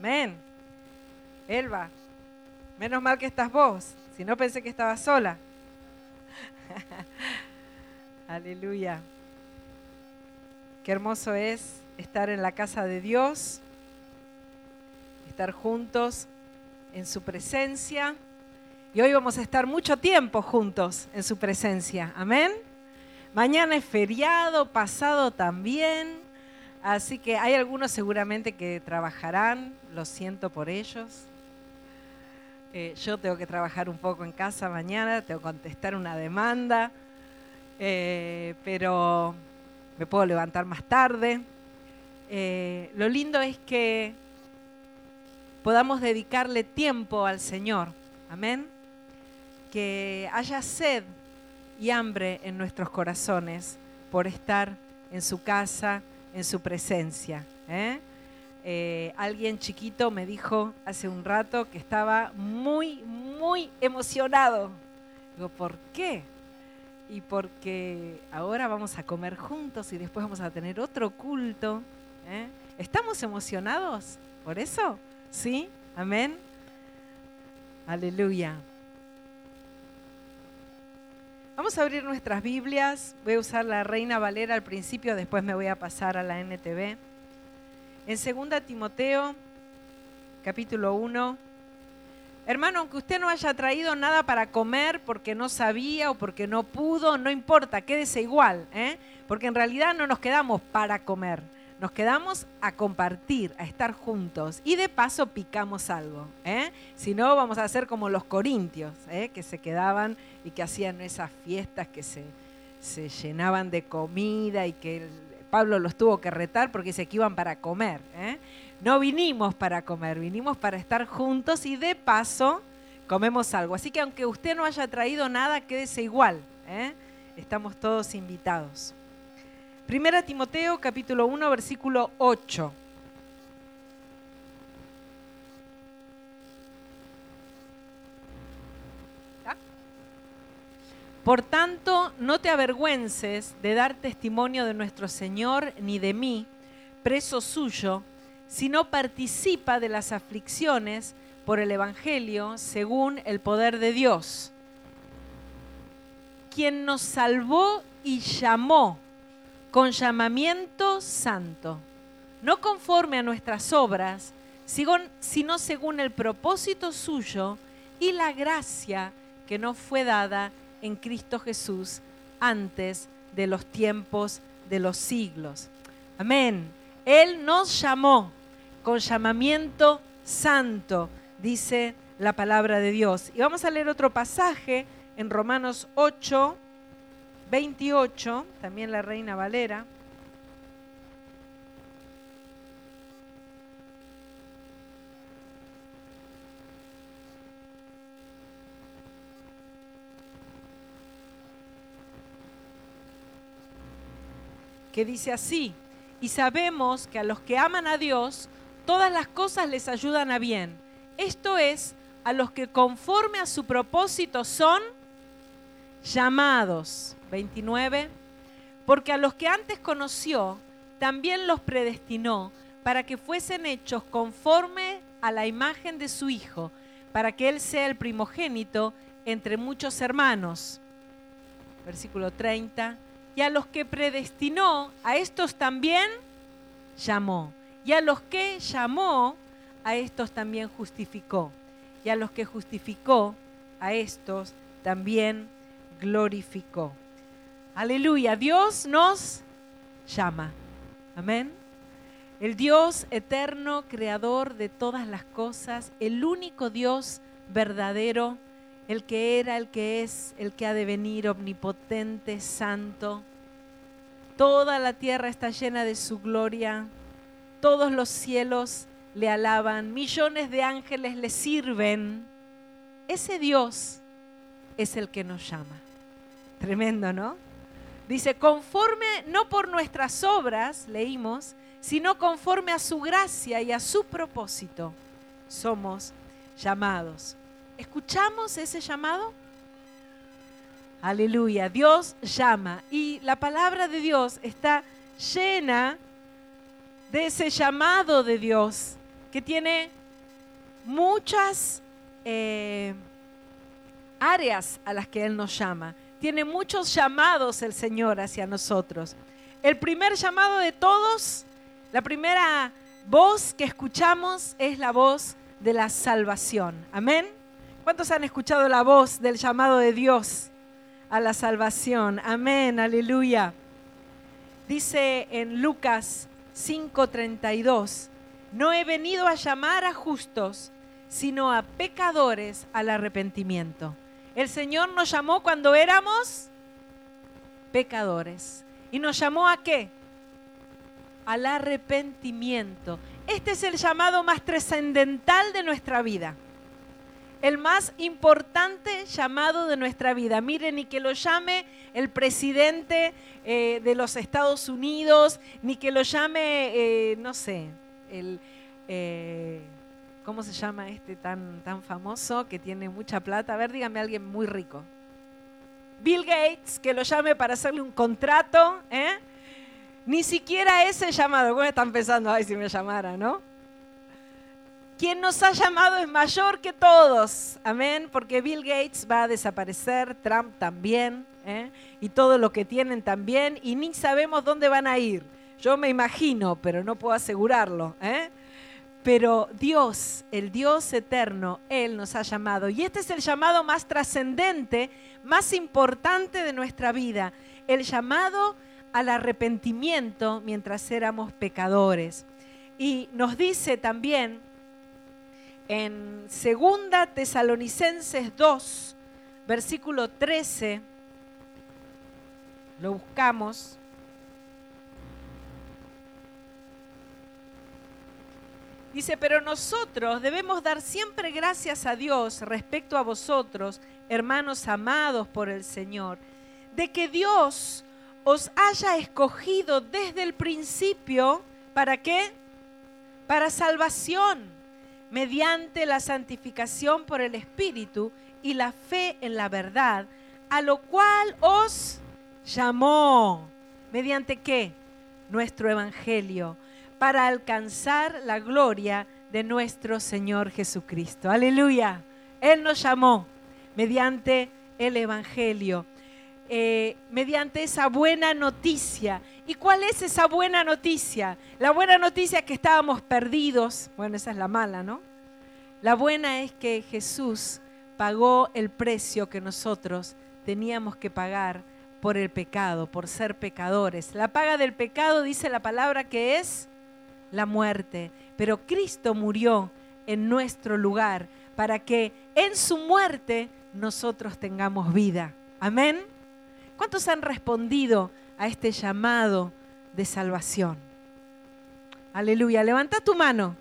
Amén. Elba, menos mal que estás vos. Si no pensé que estabas sola. Aleluya. Qué hermoso es estar en la casa de Dios, estar juntos en su presencia. Y hoy vamos a estar mucho tiempo juntos en su presencia. Amén. Mañana es feriado, pasado también. Así que hay algunos seguramente que trabajarán, lo siento por ellos. Eh, yo tengo que trabajar un poco en casa mañana, tengo que contestar una demanda, eh, pero me puedo levantar más tarde. Eh, lo lindo es que podamos dedicarle tiempo al Señor. Amén. Que haya sed y hambre en nuestros corazones por estar en su casa, en su presencia. ¿eh? Eh, alguien chiquito me dijo hace un rato que estaba muy, muy emocionado. Digo, ¿por qué? Y porque ahora vamos a comer juntos y después vamos a tener otro culto. ¿eh? ¿Estamos emocionados por eso? ¿Sí? Amén. Aleluya. Vamos a abrir nuestras Biblias. Voy a usar la Reina Valera al principio, después me voy a pasar a la NTV. En 2 Timoteo, capítulo 1. Hermano, aunque usted no haya traído nada para comer porque no sabía o porque no pudo, no importa, quédese igual, ¿eh? porque en realidad no nos quedamos para comer nos quedamos a compartir, a estar juntos y de paso picamos algo. ¿eh? Si no, vamos a hacer como los corintios, ¿eh? que se quedaban y que hacían esas fiestas que se, se llenaban de comida y que Pablo los tuvo que retar porque se que iban para comer. ¿eh? No vinimos para comer, vinimos para estar juntos y de paso comemos algo. Así que aunque usted no haya traído nada, quédese igual. ¿eh? Estamos todos invitados. Primera Timoteo capítulo 1 versículo 8. Por tanto, no te avergüences de dar testimonio de nuestro Señor ni de mí, preso suyo, sino participa de las aflicciones por el Evangelio según el poder de Dios, quien nos salvó y llamó con llamamiento santo, no conforme a nuestras obras, sino según el propósito suyo y la gracia que nos fue dada en Cristo Jesús antes de los tiempos de los siglos. Amén. Él nos llamó con llamamiento santo, dice la palabra de Dios. Y vamos a leer otro pasaje en Romanos 8, 28, también la Reina Valera. que dice así, y sabemos que a los que aman a Dios, todas las cosas les ayudan a bien. Esto es, a los que conforme a su propósito son llamados. 29. Porque a los que antes conoció, también los predestinó para que fuesen hechos conforme a la imagen de su Hijo, para que Él sea el primogénito entre muchos hermanos. Versículo 30. Y a los que predestinó, a estos también llamó. Y a los que llamó, a estos también justificó. Y a los que justificó, a estos también glorificó. Aleluya, Dios nos llama. Amén. El Dios eterno, creador de todas las cosas, el único Dios verdadero, el que era, el que es, el que ha de venir, omnipotente, santo. Toda la tierra está llena de su gloria, todos los cielos le alaban, millones de ángeles le sirven. Ese Dios es el que nos llama. Tremendo, ¿no? Dice, conforme, no por nuestras obras, leímos, sino conforme a su gracia y a su propósito, somos llamados. ¿Escuchamos ese llamado? Aleluya, Dios llama y la palabra de Dios está llena de ese llamado de Dios que tiene muchas eh, áreas a las que Él nos llama. Tiene muchos llamados el Señor hacia nosotros. El primer llamado de todos, la primera voz que escuchamos es la voz de la salvación. Amén. ¿Cuántos han escuchado la voz del llamado de Dios a la salvación? Amén, aleluya. Dice en Lucas 5:32, no he venido a llamar a justos, sino a pecadores al arrepentimiento. El Señor nos llamó cuando éramos pecadores. ¿Y nos llamó a qué? Al arrepentimiento. Este es el llamado más trascendental de nuestra vida. El más importante llamado de nuestra vida. Miren, ni que lo llame el presidente eh, de los Estados Unidos, ni que lo llame, eh, no sé, el... Eh, ¿cómo se llama este tan, tan famoso que tiene mucha plata? A ver, dígame alguien muy rico. Bill Gates, que lo llame para hacerle un contrato, ¿eh? Ni siquiera ese llamado, ¿cómo están pensando? Ay, si me llamara, ¿no? Quien nos ha llamado es mayor que todos, amén, porque Bill Gates va a desaparecer, Trump también, ¿eh? y todo lo que tienen también, y ni sabemos dónde van a ir. Yo me imagino, pero no puedo asegurarlo. ¿eh? Pero Dios, el Dios eterno, Él nos ha llamado. Y este es el llamado más trascendente, más importante de nuestra vida. El llamado al arrepentimiento mientras éramos pecadores. Y nos dice también en Segunda Tesalonicenses 2, versículo 13, lo buscamos. Dice, pero nosotros debemos dar siempre gracias a Dios respecto a vosotros, hermanos amados por el Señor, de que Dios os haya escogido desde el principio, ¿para qué? Para salvación, mediante la santificación por el Espíritu y la fe en la verdad, a lo cual os llamó. ¿Mediante qué? Nuestro Evangelio para alcanzar la gloria de nuestro Señor Jesucristo. Aleluya. Él nos llamó mediante el Evangelio, eh, mediante esa buena noticia. ¿Y cuál es esa buena noticia? La buena noticia es que estábamos perdidos. Bueno, esa es la mala, ¿no? La buena es que Jesús pagó el precio que nosotros teníamos que pagar por el pecado, por ser pecadores. La paga del pecado dice la palabra que es la muerte, pero Cristo murió en nuestro lugar para que en su muerte nosotros tengamos vida. Amén. ¿Cuántos han respondido a este llamado de salvación? Aleluya. Levanta tu mano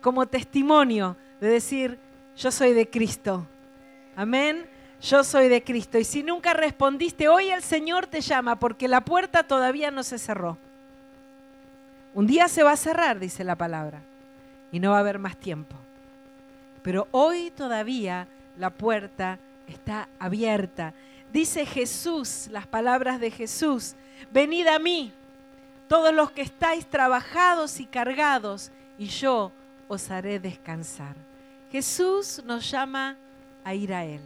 como testimonio de decir, yo soy de Cristo. Amén. Yo soy de Cristo. Y si nunca respondiste, hoy el Señor te llama porque la puerta todavía no se cerró. Un día se va a cerrar, dice la palabra, y no va a haber más tiempo. Pero hoy todavía la puerta está abierta. Dice Jesús, las palabras de Jesús, venid a mí, todos los que estáis trabajados y cargados, y yo os haré descansar. Jesús nos llama a ir a Él.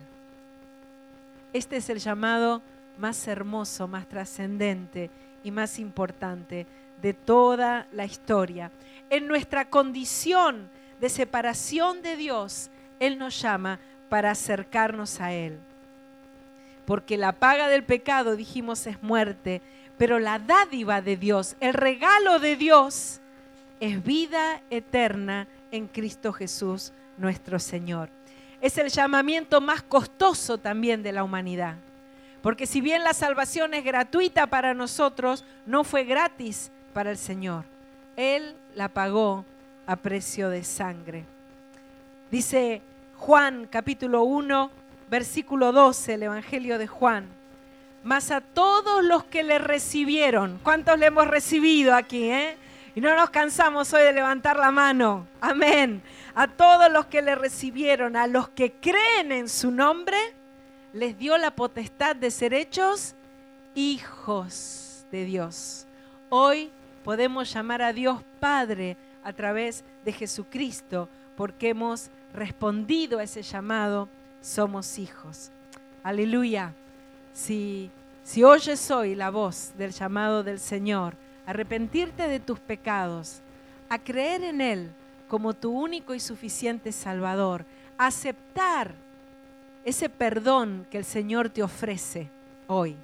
Este es el llamado más hermoso, más trascendente y más importante de toda la historia. En nuestra condición de separación de Dios, Él nos llama para acercarnos a Él. Porque la paga del pecado, dijimos, es muerte, pero la dádiva de Dios, el regalo de Dios, es vida eterna en Cristo Jesús, nuestro Señor. Es el llamamiento más costoso también de la humanidad. Porque si bien la salvación es gratuita para nosotros, no fue gratis para el Señor. Él la pagó a precio de sangre. Dice Juan capítulo 1, versículo 12, el Evangelio de Juan. Mas a todos los que le recibieron, ¿cuántos le hemos recibido aquí? Eh? Y no nos cansamos hoy de levantar la mano. Amén. A todos los que le recibieron, a los que creen en su nombre, les dio la potestad de ser hechos hijos de Dios. Hoy podemos llamar a Dios Padre a través de Jesucristo, porque hemos respondido a ese llamado, somos hijos. Aleluya. Si, si oyes hoy la voz del llamado del Señor, arrepentirte de tus pecados, a creer en Él como tu único y suficiente Salvador, aceptar ese perdón que el Señor te ofrece hoy.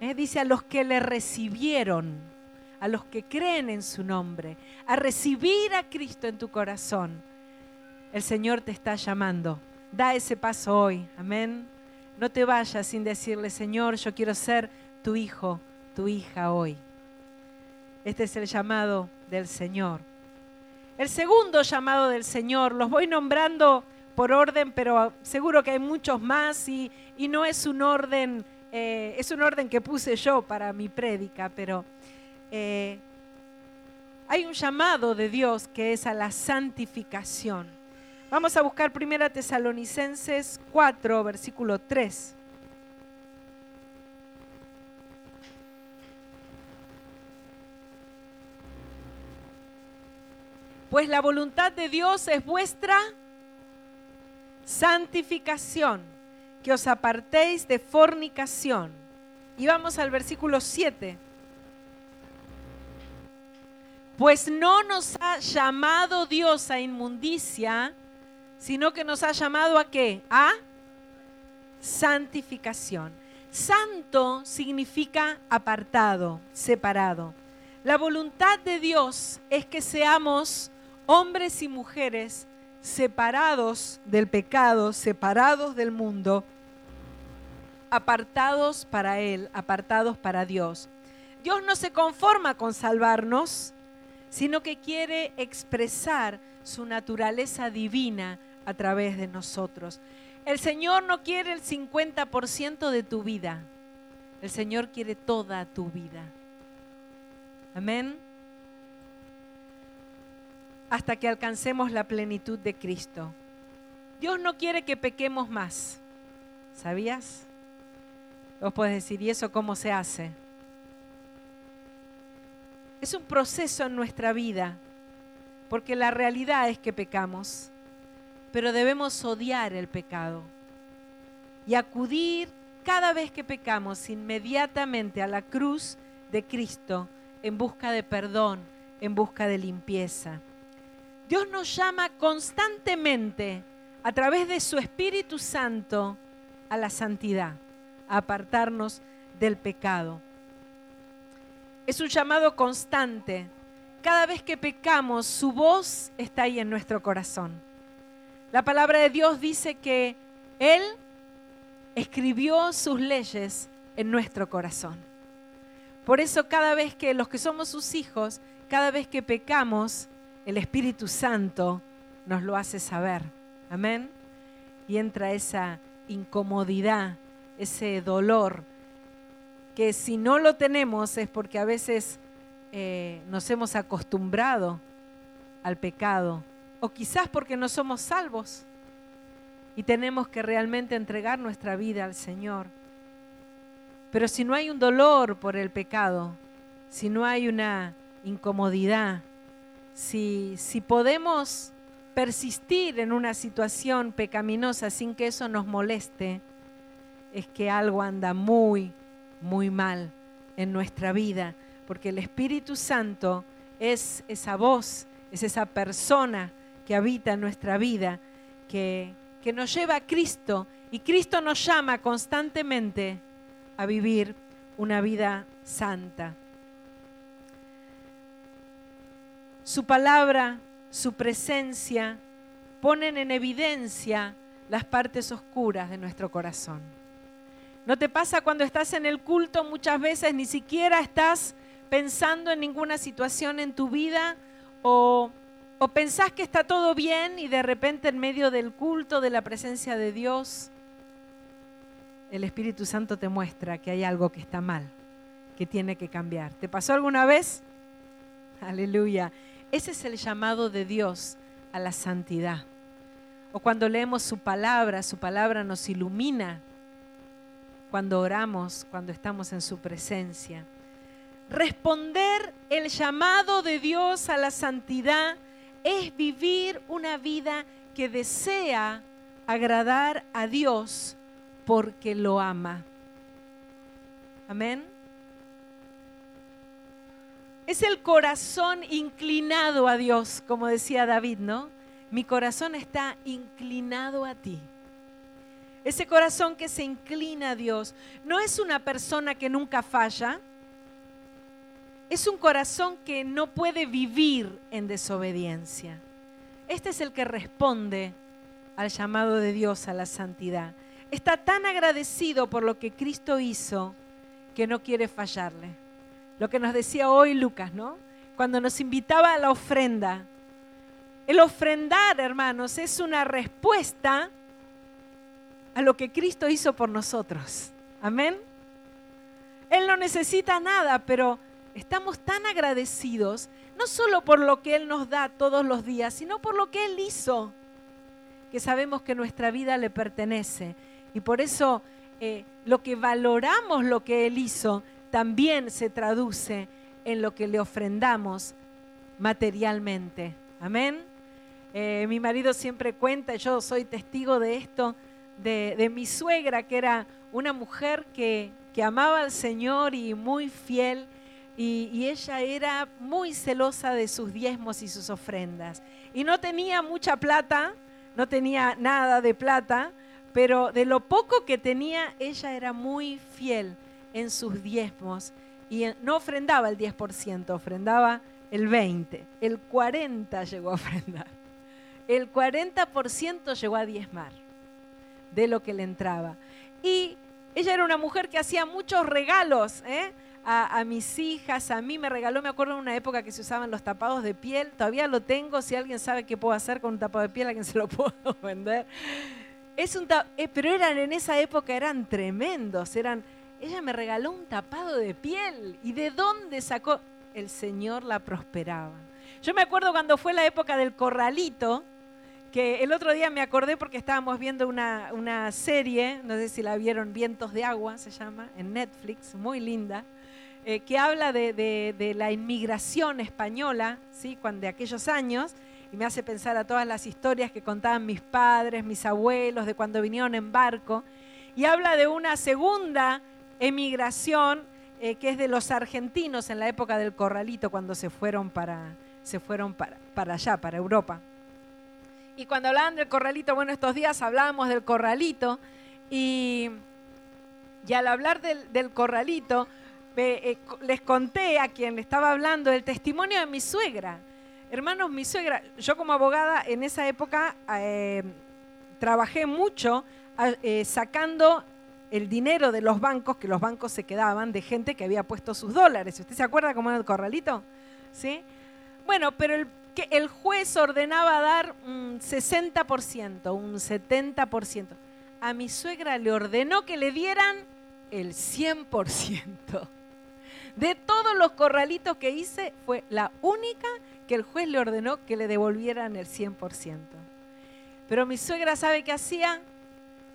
¿Eh? Dice a los que le recibieron, a los que creen en su nombre, a recibir a Cristo en tu corazón. El Señor te está llamando. Da ese paso hoy. Amén. No te vayas sin decirle, Señor, yo quiero ser tu hijo, tu hija hoy. Este es el llamado del Señor. El segundo llamado del Señor, los voy nombrando por orden, pero seguro que hay muchos más y, no es un orden, eh, es un orden que puse yo para mi prédica, pero eh, hay un llamado de Dios que es a la santificación. Vamos a buscar 1 Tesalonicenses 4, versículo 3. Pues la voluntad de Dios es vuestra santificación, que os apartéis de fornicación. Y vamos al versículo 7. Pues no nos ha llamado Dios a inmundicia, sino que nos ha llamado a qué? A santificación. Santo significa apartado, separado. La voluntad de Dios es que seamos hombres y mujeres separados del pecado, separados del mundo, apartados para Él, apartados para Dios. Dios no se conforma con salvarnos, sino que quiere expresar su naturaleza divina a través de nosotros. El Señor no quiere el 50% de tu vida, el Señor quiere toda tu vida. Amén hasta que alcancemos la plenitud de Cristo. Dios no quiere que pequemos más. ¿Sabías? Vos podés decir, ¿y eso cómo se hace? Es un proceso en nuestra vida, porque la realidad es que pecamos, pero debemos odiar el pecado y acudir cada vez que pecamos inmediatamente a la cruz de Cristo en busca de perdón, en busca de limpieza. Dios nos llama constantemente a través de su Espíritu Santo a la santidad, a apartarnos del pecado. Es un llamado constante. Cada vez que pecamos, su voz está ahí en nuestro corazón. La palabra de Dios dice que Él escribió sus leyes en nuestro corazón. Por eso cada vez que los que somos sus hijos, cada vez que pecamos, el Espíritu Santo nos lo hace saber. Amén. Y entra esa incomodidad, ese dolor, que si no lo tenemos es porque a veces eh, nos hemos acostumbrado al pecado, o quizás porque no somos salvos y tenemos que realmente entregar nuestra vida al Señor. Pero si no hay un dolor por el pecado, si no hay una incomodidad, si, podemos persistir en una situación pecaminosa sin que eso nos moleste, es que algo anda muy, muy mal en nuestra vida, porque el Espíritu Santo es esa voz, es esa persona que habita en nuestra vida, que, que nos lleva a Cristo y Cristo nos llama constantemente a vivir una vida santa. Su palabra, su presencia ponen en evidencia las partes oscuras de nuestro corazón. ¿No te pasa cuando estás en el culto muchas veces ni siquiera estás pensando en ninguna situación en tu vida o, o pensás que está todo bien y de repente en medio del culto, de la presencia de Dios, el Espíritu Santo te muestra que hay algo que está mal, que tiene que cambiar. ¿Te pasó alguna vez? Aleluya. Ese es el llamado de Dios a la santidad. O cuando leemos su palabra, su palabra nos ilumina. Cuando oramos, cuando estamos en su presencia. Responder el llamado de Dios a la santidad es vivir una vida que desea agradar a Dios porque lo ama. Amén. Es el corazón inclinado a Dios, como decía David, ¿no? Mi corazón está inclinado a ti. Ese corazón que se inclina a Dios no es una persona que nunca falla, es un corazón que no puede vivir en desobediencia. Este es el que responde al llamado de Dios a la santidad. Está tan agradecido por lo que Cristo hizo que no quiere fallarle. Lo que nos decía hoy Lucas, ¿no? Cuando nos invitaba a la ofrenda. El ofrendar, hermanos, es una respuesta a lo que Cristo hizo por nosotros. Amén. Él no necesita nada, pero estamos tan agradecidos, no solo por lo que Él nos da todos los días, sino por lo que Él hizo, que sabemos que nuestra vida le pertenece. Y por eso eh, lo que valoramos lo que Él hizo también se traduce en lo que le ofrendamos materialmente. Amén. Eh, mi marido siempre cuenta, yo soy testigo de esto, de, mi suegra, que era una mujer que, que amaba al Señor y muy fiel y, ella era muy celosa de sus diezmos y sus ofrendas. Y no tenía mucha plata, no tenía nada de plata, pero de lo poco que tenía, ella era muy fiel en sus diezmos. Y no ofrendaba el 10%, ofrendaba el 20%, el 40% llegó a ofrendar, el 40% llegó a diezmar de lo que le entraba. Y ella era una mujer que hacía muchos regalos, ¿eh? a, mis hijas, a mí me regaló, me acuerdo en una época que se usaban los tapados de piel, todavía lo tengo, si alguien sabe qué puedo hacer con un tapado de piel, a quien se lo puedo vender. Es un eh, pero eran en esa época eran tremendos, eran ella me regaló un tapado de piel y de dónde sacó el Señor la prosperaba. Yo me acuerdo cuando fue la época del corralito, que el otro día me acordé porque estábamos viendo una, una, serie, no sé si la vieron, Vientos de Agua se llama, en Netflix, muy linda. Eh, que habla de, la inmigración española, ¿sí? Cuando, de aquellos años, y me hace pensar a todas las historias que contaban mis padres, mis abuelos, de cuando vinieron en barco, y habla de una segunda emigración eh, que es de los argentinos en la época del corralito, cuando se fueron para, se fueron para, para allá, para Europa. Y cuando hablaban del corralito, bueno, estos días hablábamos del corralito, y, y al hablar del, corralito, eh, les conté a quien estaba hablando el testimonio de mi suegra. Hermanos, mi suegra, yo como abogada en esa época eh, trabajé mucho eh, sacando el dinero de los bancos, que los bancos se quedaban de gente que había puesto sus dólares. ¿Usted se acuerda cómo era el corralito? ¿Sí? Bueno, pero el, que el juez ordenaba dar un 60%, un 70%. A mi suegra le ordenó que le dieran el 100%. De todos los corralitos que hice, fue la única que el juez le ordenó que le devolvieran el 100%. Pero mi suegra sabe qué hacía.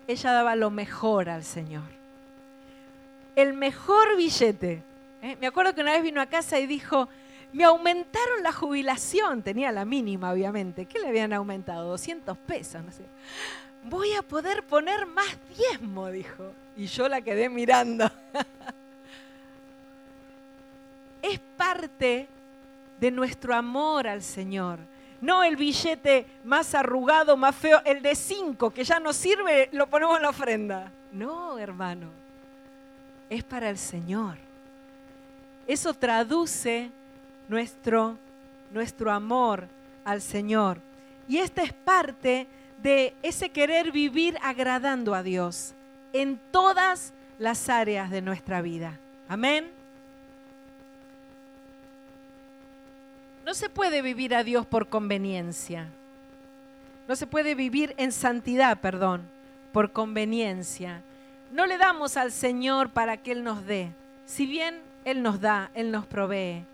Ella daba lo mejor al Señor. El mejor billete. ¿eh? Me acuerdo que una vez vino a casa y dijo, me aumentaron la jubilación. Tenía la mínima, obviamente. ¿Qué le habían aumentado? 200 pesos, no sé. Voy a poder poner más diezmo, dijo. Y yo la quedé mirando. es parte de nuestro amor al Señor. No el billete más arrugado, más feo, el de cinco, que ya no sirve, lo ponemos en la ofrenda. No, hermano, es para el Señor. Eso traduce nuestro, nuestro amor al Señor. Y esta es parte de ese querer vivir agradando a Dios en todas las áreas de nuestra vida. Amén. No se puede vivir a Dios por conveniencia. No se puede vivir en santidad, perdón, por conveniencia. No le damos al Señor para que Él nos dé. Si bien Él nos da, Él nos provee.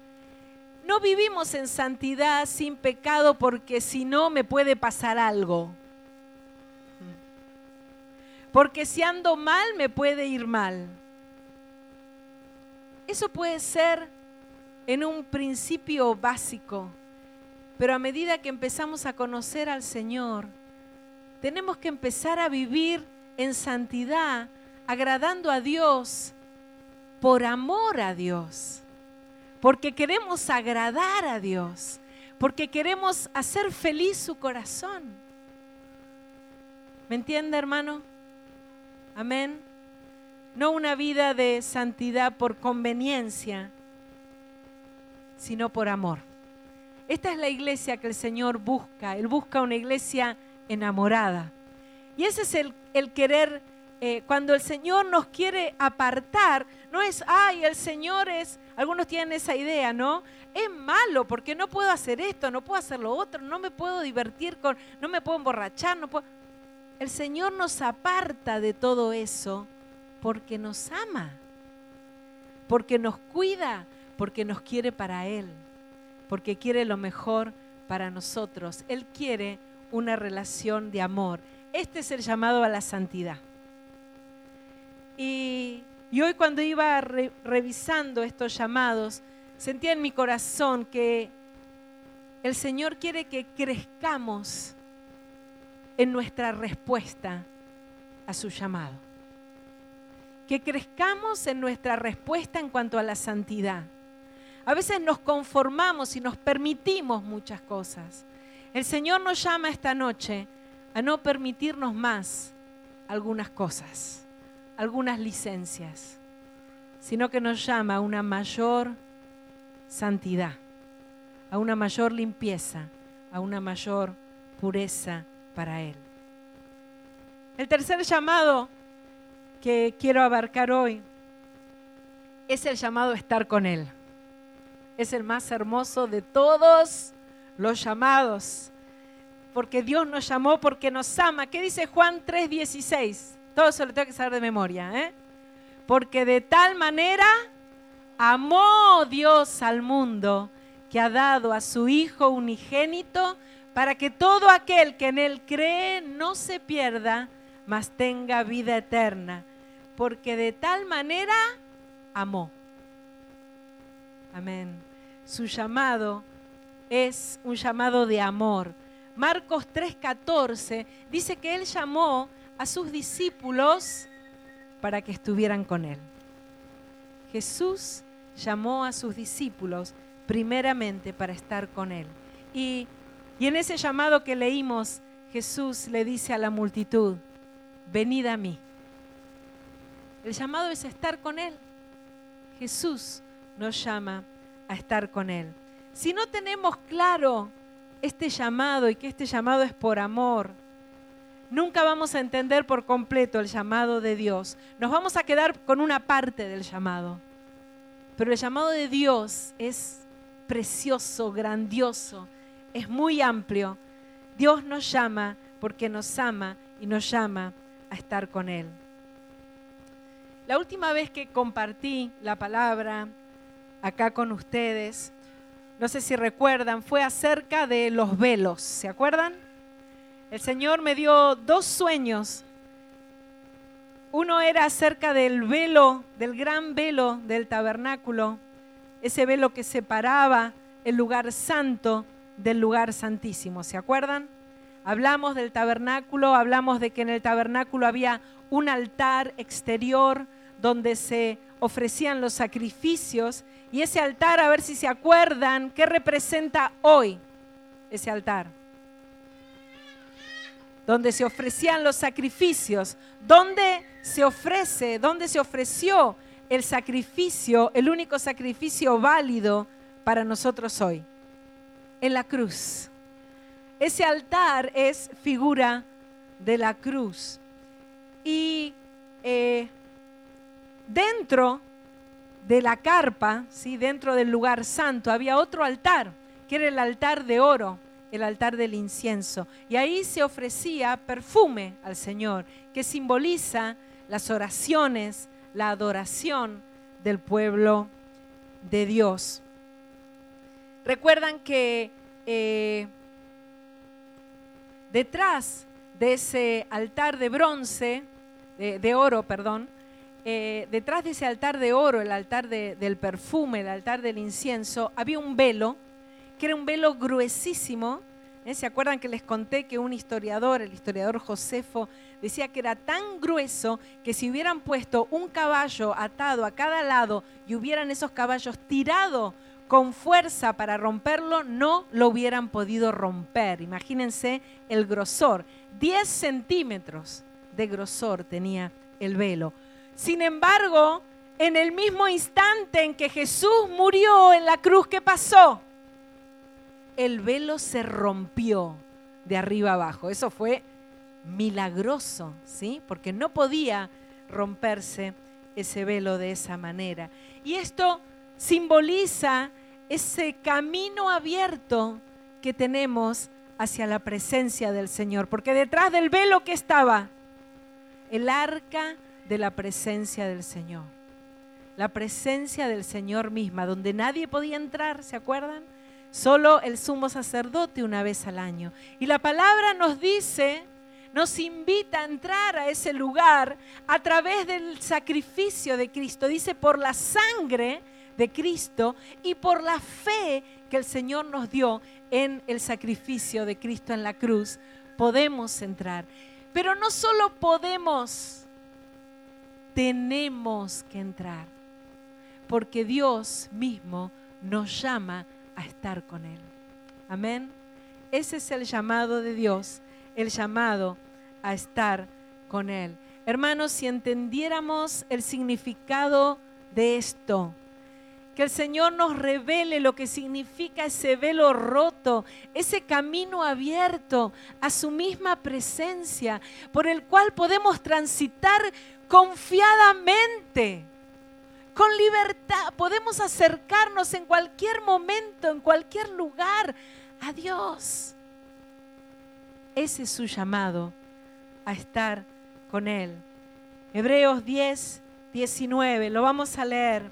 No vivimos en santidad sin pecado porque si no me puede pasar algo. Porque si ando mal me puede ir mal. Eso puede ser en un principio básico, Pero a medida que empezamos a conocer al Señor, tenemos que empezar a vivir en santidad, agradando a Dios por amor a Dios, porque queremos agradar a Dios, porque queremos hacer feliz su corazón. ¿Me entiende, hermano? Amén. No una vida de santidad por conveniencia, sino por amor. Esta es la iglesia que el Señor busca. Él busca una iglesia enamorada. Y ese es el, el querer, eh, cuando el Señor nos quiere apartar, no es, ay, el Señor es, algunos tienen esa idea, ¿no? Es malo porque no puedo hacer esto, no puedo hacer lo otro, no me puedo divertir con, no me puedo emborrachar, no puedo... El Señor nos aparta de todo eso porque nos ama, porque nos cuida, porque nos quiere para Él, porque quiere lo mejor para nosotros. Él quiere una relación de amor. Este es el llamado a la santidad. Y, hoy cuando iba revisando estos llamados, sentía en mi corazón que el Señor quiere que crezcamos en nuestra respuesta a su llamado. Que crezcamos en nuestra respuesta en cuanto a la santidad. A veces nos conformamos y nos permitimos muchas cosas. El Señor nos llama esta noche a no permitirnos más algunas cosas, algunas licencias, sino que nos llama a una mayor santidad, a una mayor limpieza, a una mayor pureza para Él. El tercer llamado que quiero abarcar hoy es el llamado a estar con Él. Es el más hermoso de todos los llamados, porque Dios nos llamó, porque nos ama. ¿Qué dice Juan 3:16? Todo eso lo tengo que saber de memoria. ¿eh? Porque de tal manera amó Dios al mundo que ha dado a su Hijo unigénito para que todo aquel que en Él cree no se pierda, mas tenga vida eterna. Porque de tal manera amó. Amén. Su llamado es un llamado de amor. Marcos 3:14 dice que Él llamó a sus discípulos para que estuvieran con Él. Jesús llamó a sus discípulos primeramente para estar con Él. Y, y en ese llamado que leímos, Jesús le dice a la multitud, venid a mí. El llamado es estar con Él. Jesús nos llama a estar con Él. Si no tenemos claro este llamado y que este llamado es por amor, nunca vamos a entender por completo el llamado de Dios. Nos vamos a quedar con una parte del llamado. Pero el llamado de Dios es precioso, grandioso, es muy amplio. Dios nos llama porque nos ama y nos llama a estar con Él. La última vez que compartí la palabra acá con ustedes, no sé si recuerdan, fue acerca de los velos, ¿se acuerdan? El Señor me dio dos sueños. Uno era acerca del velo, del gran velo del tabernáculo, ese velo que separaba el lugar santo del lugar santísimo, ¿se acuerdan? Hablamos del tabernáculo, hablamos de que en el tabernáculo había un altar exterior donde se ofrecían los sacrificios y ese altar, a ver si se acuerdan, ¿qué representa hoy ese altar? Donde se ofrecían los sacrificios, donde se ofrece, donde se ofreció el sacrificio, el único sacrificio válido para nosotros hoy, en la cruz. Ese altar es figura de la cruz. Y eh, dentro de la carpa, ¿sí? dentro del lugar santo, había otro altar, que era el altar de oro, el altar del incienso. Y ahí se ofrecía perfume al Señor, que simboliza las oraciones, la adoración del pueblo de Dios. Recuerdan que eh, detrás de ese altar de bronce, de oro, perdón, eh, detrás de ese altar de oro, el altar del perfume, el altar del incienso, había un velo que era un velo gruesísimo. ¿eh? ¿Se acuerdan que les conté que un historiador, el historiador Josefo, decía que era tan grueso que si hubieran puesto un caballo atado a cada lado y hubieran esos caballos tirado con fuerza para romperlo, no lo hubieran podido romper. Imagínense el grosor. 10 centímetros de grosor tenía el velo. Sin embargo, en el mismo instante en que Jesús murió en la cruz, ¿qué pasó? El velo se rompió de arriba abajo. Eso fue milagroso, ¿sí? Porque no podía romperse ese velo de esa manera. Y esto simboliza ese camino abierto que tenemos hacia la presencia del Señor, porque detrás del velo que estaba el arca de la presencia del Señor. La presencia del Señor misma, donde nadie podía entrar, ¿se acuerdan? Solo el sumo sacerdote una vez al año. Y la palabra nos dice, nos invita a entrar a ese lugar a través del sacrificio de Cristo. Dice, por la sangre de Cristo y por la fe que el Señor nos dio en el sacrificio de Cristo en la cruz, podemos entrar. Pero no solo podemos, tenemos que entrar, porque Dios mismo nos llama a estar con Él. Amén. Ese es el llamado de Dios, el llamado a estar con Él. Hermanos, si entendiéramos el significado de esto, que el Señor nos revele lo que significa ese velo roto, ese camino abierto a su misma presencia, por el cual podemos transitar confiadamente, con libertad. Podemos acercarnos en cualquier momento, en cualquier lugar a Dios. Ese es su llamado a estar con Él. Hebreos 10, 19, lo vamos a leer.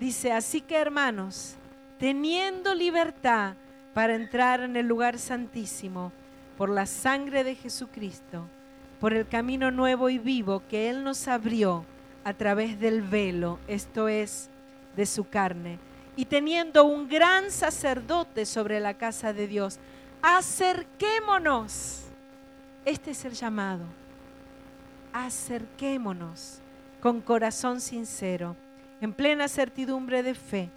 Dice, así que hermanos, teniendo libertad para entrar en el lugar santísimo por la sangre de Jesucristo, por el camino nuevo y vivo que Él nos abrió a través del velo, esto es, de su carne, y teniendo un gran sacerdote sobre la casa de Dios, acerquémonos. Este es el llamado. Acerquémonos con corazón sincero en plena certidumbre de fe,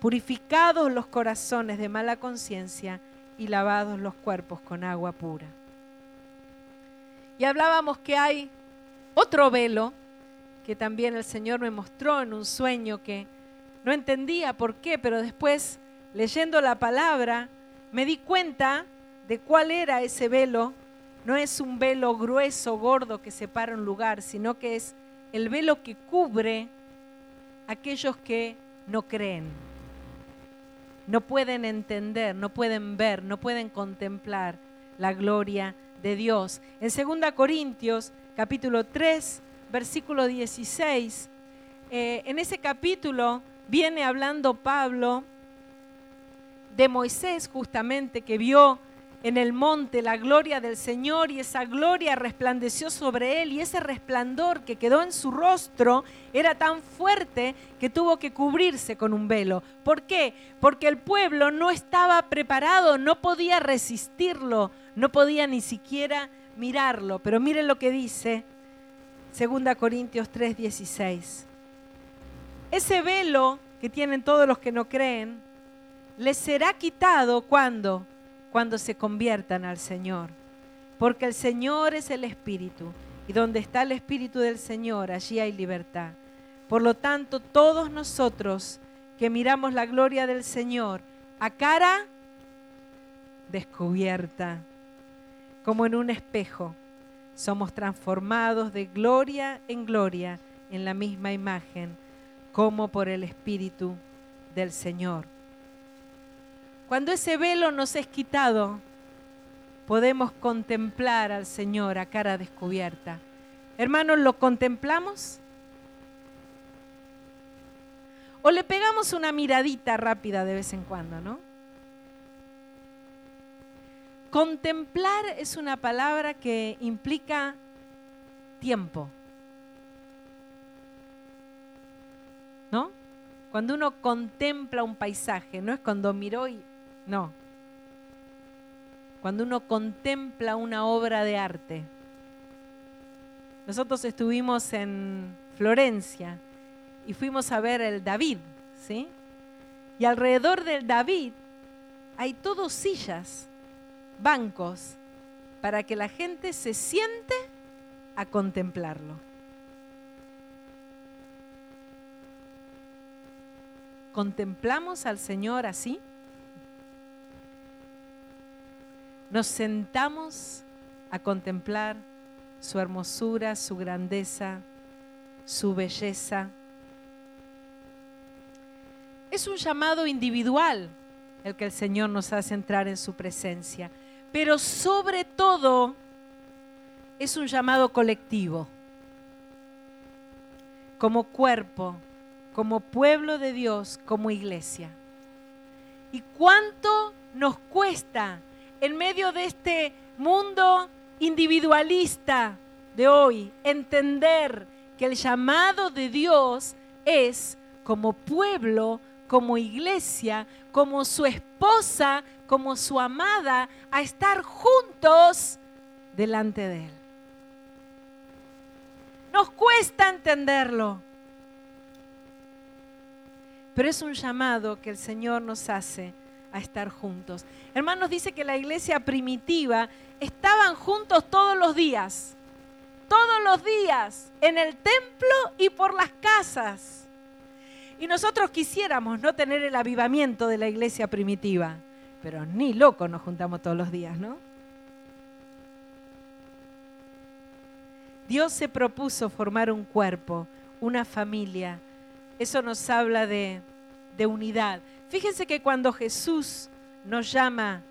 purificados los corazones de mala conciencia y lavados los cuerpos con agua pura. Y hablábamos que hay otro velo que también el Señor me mostró en un sueño que no entendía por qué, pero después leyendo la palabra me di cuenta de cuál era ese velo. No es un velo grueso, gordo que separa un lugar, sino que es el velo que cubre aquellos que no creen, no pueden entender, no pueden ver, no pueden contemplar la gloria de Dios. En 2 Corintios capítulo 3, versículo 16, eh, en ese capítulo viene hablando Pablo de Moisés justamente que vio en el monte la gloria del Señor y esa gloria resplandeció sobre él y ese resplandor que quedó en su rostro era tan fuerte que tuvo que cubrirse con un velo. ¿Por qué? Porque el pueblo no estaba preparado, no podía resistirlo, no podía ni siquiera mirarlo. Pero miren lo que dice 2 Corintios 3:16. Ese velo que tienen todos los que no creen, les será quitado cuando cuando se conviertan al Señor. Porque el Señor es el Espíritu, y donde está el Espíritu del Señor, allí hay libertad. Por lo tanto, todos nosotros que miramos la gloria del Señor a cara descubierta, como en un espejo, somos transformados de gloria en gloria en la misma imagen, como por el Espíritu del Señor. Cuando ese velo nos es quitado, podemos contemplar al Señor a cara descubierta. Hermanos, ¿lo contemplamos? O le pegamos una miradita rápida de vez en cuando, ¿no? Contemplar es una palabra que implica tiempo. ¿No? Cuando uno contempla un paisaje, no es cuando miró y No. Cuando uno contempla una obra de arte. Nosotros estuvimos en Florencia y fuimos a ver el David, ¿sí? Y alrededor del David hay todos sillas, bancos, para que la gente se siente a contemplarlo. ¿Contemplamos al Señor así? Nos sentamos a contemplar su hermosura, su grandeza, su belleza. Es un llamado individual el que el Señor nos hace entrar en su presencia, pero sobre todo es un llamado colectivo, como cuerpo, como pueblo de Dios, como iglesia. ¿Y cuánto nos cuesta en medio de este mundo individualista de hoy entender que el llamado de Dios es como pueblo, como iglesia, como su esposa, como su amada, a estar juntos delante de Él. Nos cuesta entenderlo, pero es un llamado que el Señor nos hace a estar juntos. Hermanos, dice que la iglesia primitiva estaban juntos todos los días, todos los días, en el templo y por las casas. Y nosotros quisiéramos no tener el avivamiento de la iglesia primitiva, pero ni loco nos juntamos todos los días, ¿no? Dios se propuso formar un cuerpo, una familia. Eso nos habla de, de unidad. Fíjense que cuando Jesús nos llama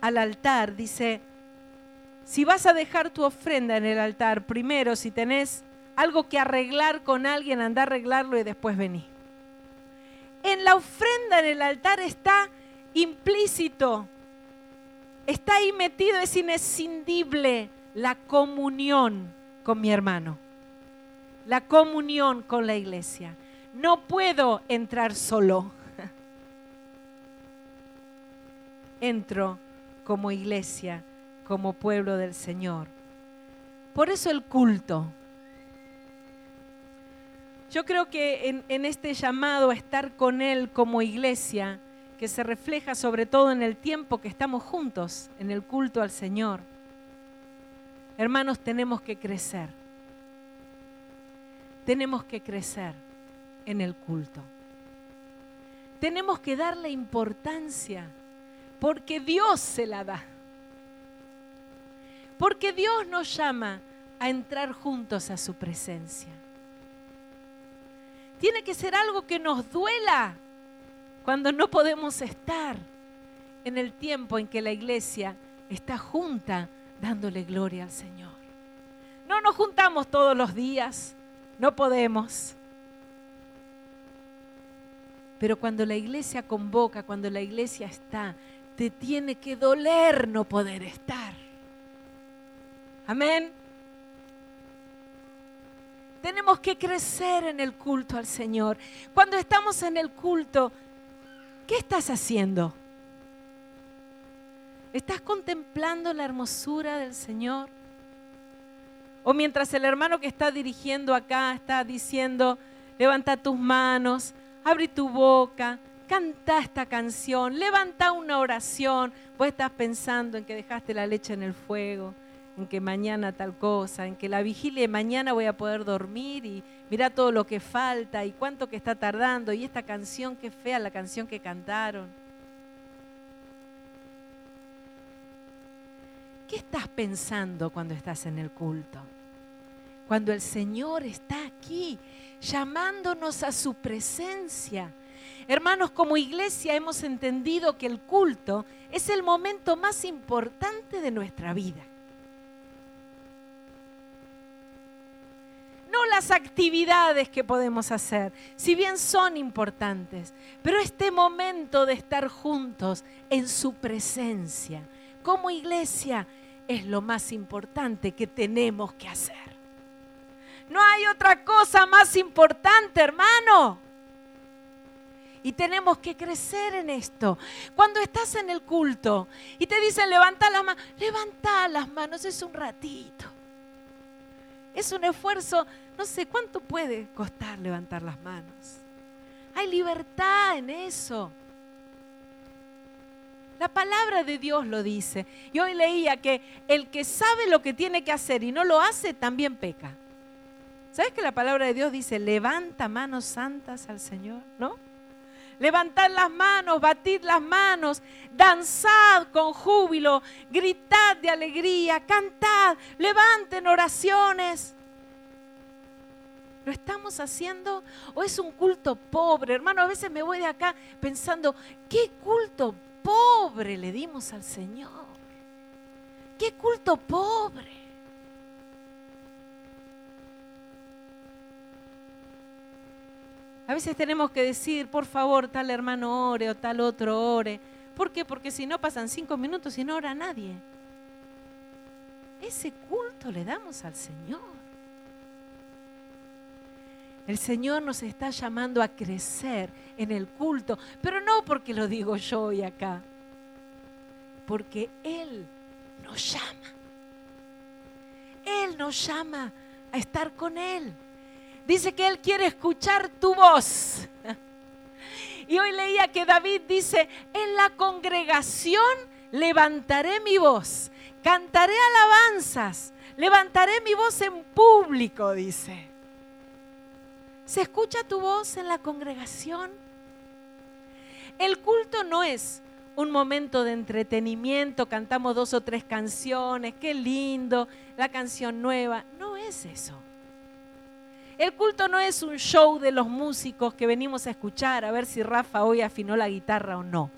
al altar, dice, si vas a dejar tu ofrenda en el altar, primero si tenés algo que arreglar con alguien, anda a arreglarlo y después vení. En la ofrenda en el altar está implícito, está ahí metido, es inescindible la comunión con mi hermano, la comunión con la iglesia. No puedo entrar solo entro como iglesia, como pueblo del Señor. Por eso el culto. Yo creo que en, este llamado a estar con Él como iglesia, que se refleja sobre todo en el tiempo que estamos juntos, en el culto al Señor, hermanos, tenemos que crecer. Tenemos que crecer en el culto. Tenemos que darle importancia porque Dios se la da. Porque Dios nos llama a entrar juntos a su presencia. Tiene que ser algo que nos duela cuando no podemos estar en el tiempo en que la iglesia está junta dándole gloria al Señor. No nos juntamos todos los días, no podemos. Pero cuando la iglesia convoca, cuando la iglesia está, te tiene que doler no poder estar. Amén. Tenemos que crecer en el culto al Señor. Cuando estamos en el culto, ¿qué estás haciendo? ¿Estás contemplando la hermosura del Señor? O mientras el hermano que está dirigiendo acá está diciendo, levanta tus manos, abre tu boca, canta esta canción, levanta una oración. Vos estás pensando en que dejaste la leche en el fuego, en que mañana tal cosa, en que la vigilia mañana voy a poder dormir y mira todo lo que falta y cuánto que está tardando y esta canción que fea, la canción que cantaron. ¿Qué estás pensando cuando estás en el culto? Cuando el Señor está aquí, llamándonos a su presencia Hermanos, como iglesia hemos entendido que el culto es el momento más importante de nuestra vida. No las actividades que podemos hacer, si bien son importantes, pero este momento de estar juntos en su presencia, como iglesia, es lo más importante que tenemos que hacer. No hay otra cosa más importante, hermano. Y tenemos que crecer en esto. Cuando estás en el culto y te dicen levanta las manos, levanta las manos, es un ratito. Es un esfuerzo, no sé cuánto puede costar levantar las manos. Hay libertad en eso. La palabra de Dios lo dice. Y hoy leía que el que sabe lo que tiene que hacer y no lo hace, también peca. ¿Sabes que la palabra de Dios dice, levanta manos santas al Señor? ¿No? Levantad las manos, batid las manos, danzad con júbilo, gritad de alegría, cantad, levanten oraciones. ¿Lo estamos haciendo o es un culto pobre? Hermano, a veces me voy de acá pensando, ¿qué culto pobre le dimos al Señor? ¿Qué culto pobre? A veces tenemos que decir, por favor, tal hermano ore o tal otro ore. ¿Por qué? Porque si no pasan cinco minutos y no ora nadie. Ese culto le damos al Señor. El Señor nos está llamando a crecer en el culto, pero no porque lo digo yo hoy acá, porque Él nos llama. Él nos llama a estar con Él. Dice que Él quiere escuchar tu voz. Y hoy leía que David dice, en la congregación levantaré mi voz, cantaré alabanzas, levantaré mi voz en público, dice. ¿Se escucha tu voz en la congregación? El culto no es un momento de entretenimiento, cantamos dos o tres canciones, qué lindo, la canción nueva. No es eso. El culto no es un show de los músicos que venimos a escuchar a ver si Rafa hoy afinó la guitarra o no.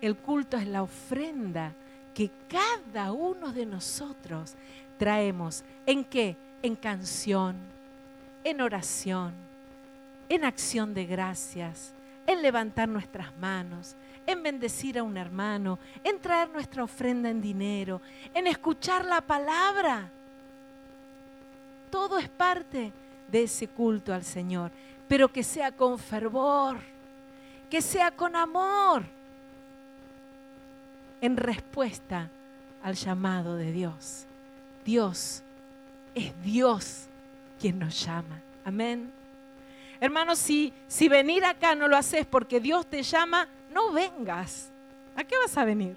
El culto es la ofrenda que cada uno de nosotros traemos. ¿En qué? En canción, en oración, en acción de gracias, en levantar nuestras manos, en bendecir a un hermano, en traer nuestra ofrenda en dinero, en escuchar la palabra. Todo es parte de ese culto al Señor, pero que sea con fervor, que sea con amor, en respuesta al llamado de Dios. Dios es Dios quien nos llama. Amén. Hermanos, si, si venir acá no lo haces porque Dios te llama, no vengas. ¿A qué vas a venir?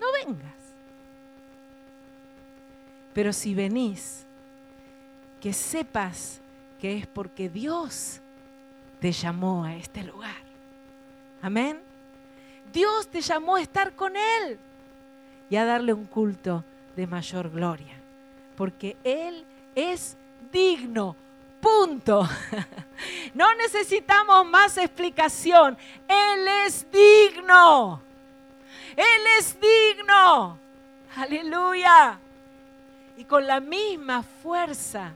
No vengas. Pero si venís, que sepas que es porque Dios te llamó a este lugar. Amén. Dios te llamó a estar con Él y a darle un culto de mayor gloria. Porque Él es digno Punto. No necesitamos más explicación. Él es digno. Él es digno. Aleluya. Y con la misma fuerza